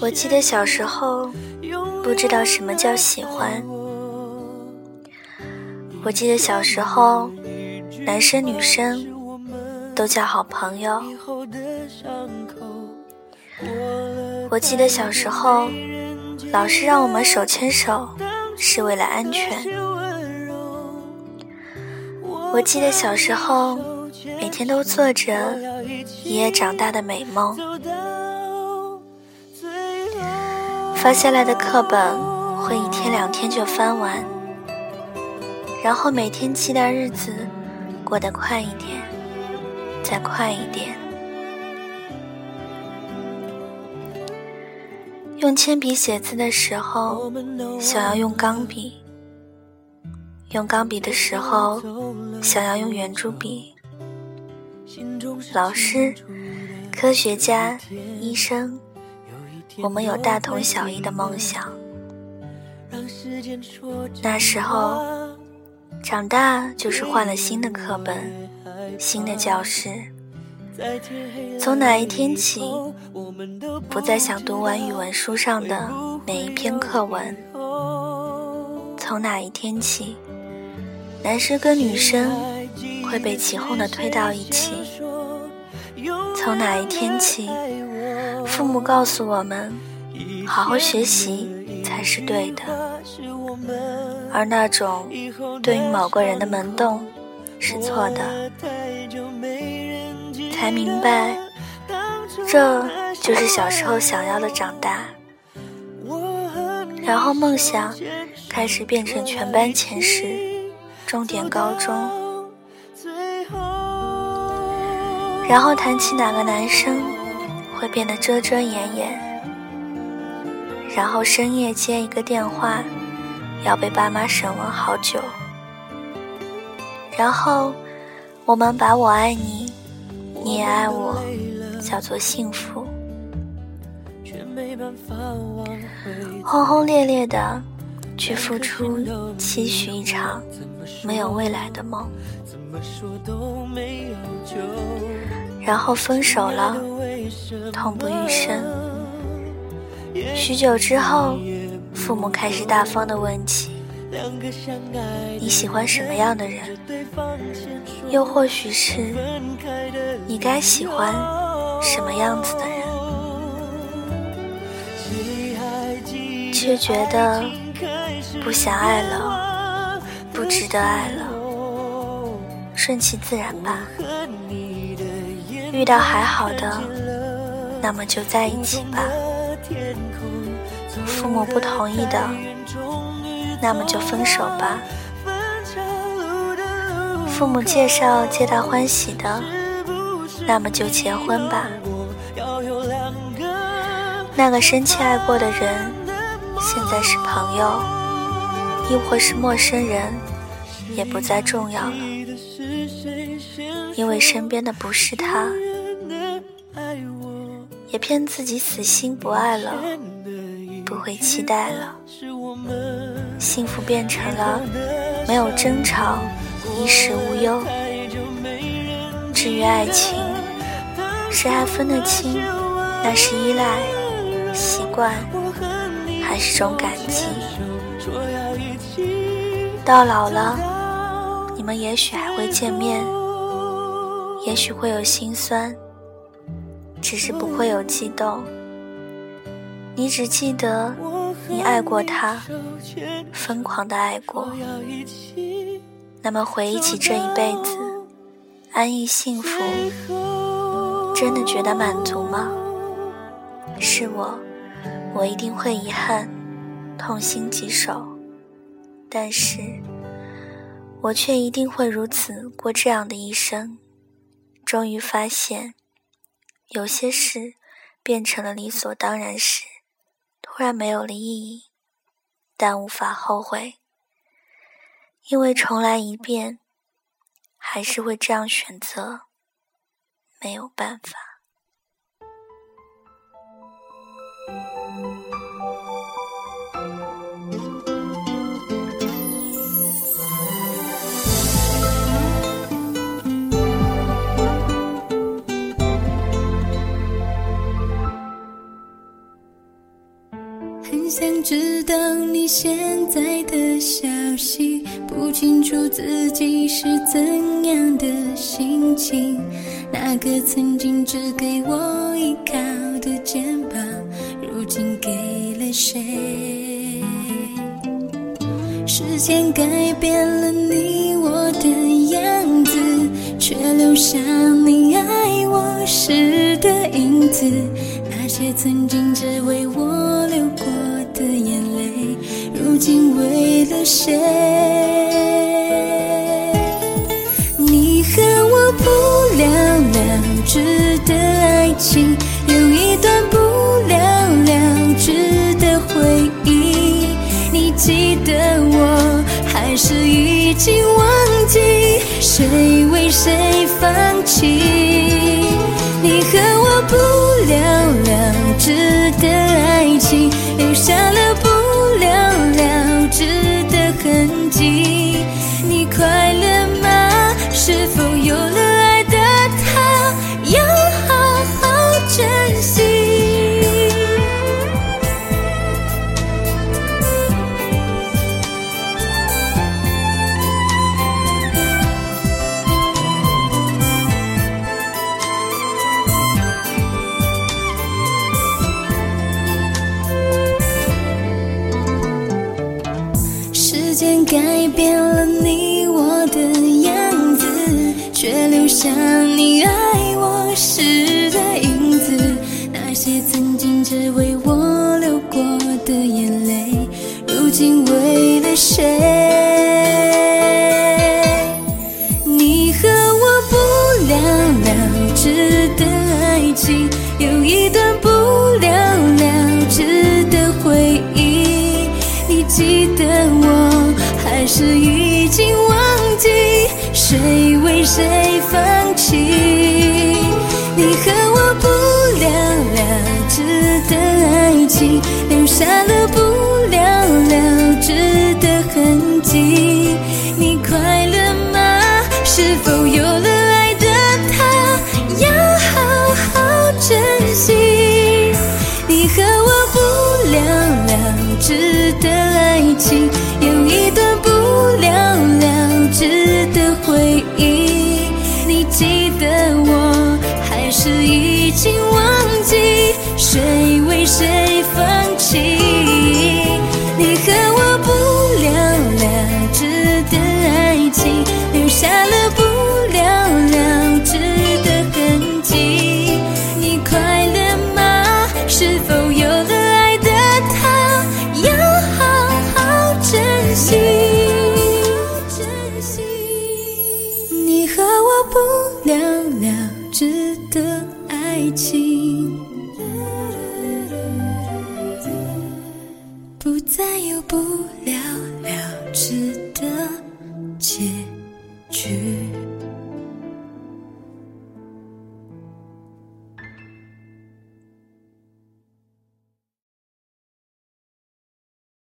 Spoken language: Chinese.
我记得小时候不知道什么叫喜欢。我记得小时候，男生女生都叫好朋友。我记得小时候，老师让我们手牵手是为了安全。我记得小时候，每天都做着一夜长大的美梦。发下来的课本会一天两天就翻完，然后每天期待日子过得快一点，再快一点。用铅笔写字的时候，想要用钢笔；用钢笔的时候，想要用圆珠笔。老师、科学家、医生。我们有大同小异的梦想。那时候，长大就是换了新的课本、新的教室。从哪一天起，不再想读完语文书上的每一篇课文？从哪一天起，男生跟女生会被起哄的推到一起？从哪一天起？父母告诉我们，好好学习才是对的，而那种对于某个人的萌动是错的。才明白，这就是小时候想要的长大。然后梦想开始变成全班前十，重点高中。然后谈起哪个男生。会变得遮遮掩掩，然后深夜接一个电话，要被爸妈审问好久。然后我们把我爱你，你也爱我，叫做幸福。轰轰烈烈的去付出，期许一场没有未来的梦。然后分手了。痛不欲生。许久之后，父母开始大方的问起：“你喜欢什么样的人？”又或许是你该喜欢什么样子的人？却觉得不想爱了，不值得爱了，顺其自然吧。遇到还好的。那么就在一起吧。父母不同意的，那么就分手吧。父母介绍皆大欢喜的，那么就结婚吧。那个深切爱过的人，现在是朋友，亦或是陌生人，也不再重要了，因为身边的不是他。也骗自己死心不爱了，不会期待了，幸福变成了没有争吵，衣食无忧。至于爱情，谁还分得清那是依赖、习惯，还是种感激？到老了，你们也许还会见面，也许会有心酸。只是不会有激动，你只记得你爱过他，疯狂的爱过。那么回忆起这一辈子，安逸幸福，真的觉得满足吗？是我，我一定会遗憾，痛心疾首。但是，我却一定会如此过这样的一生，终于发现。有些事变成了理所当然时，突然没有了意义，但无法后悔，因为重来一遍，还是会这样选择，没有办法。想知道你现在的消息，不清楚自己是怎样的心情。那个曾经只给我依靠的肩膀，如今给了谁？时间改变了你我的样子，却留下你爱我时的影子。那些曾经只为我流过的眼泪，如今为了谁？你和我不了了之的爱情，有一段不了了之的回忆。你记得我，还是已经忘记？谁为谁放弃？像你爱我时的影子。那些曾经只为我流过的眼泪，如今为了谁？你和我不了了之的爱情，有一段不了了之的回忆。你记得我，还是已经？谁为谁放弃？你和我不了了之的爱情，留下了不不再有不了了之的结局。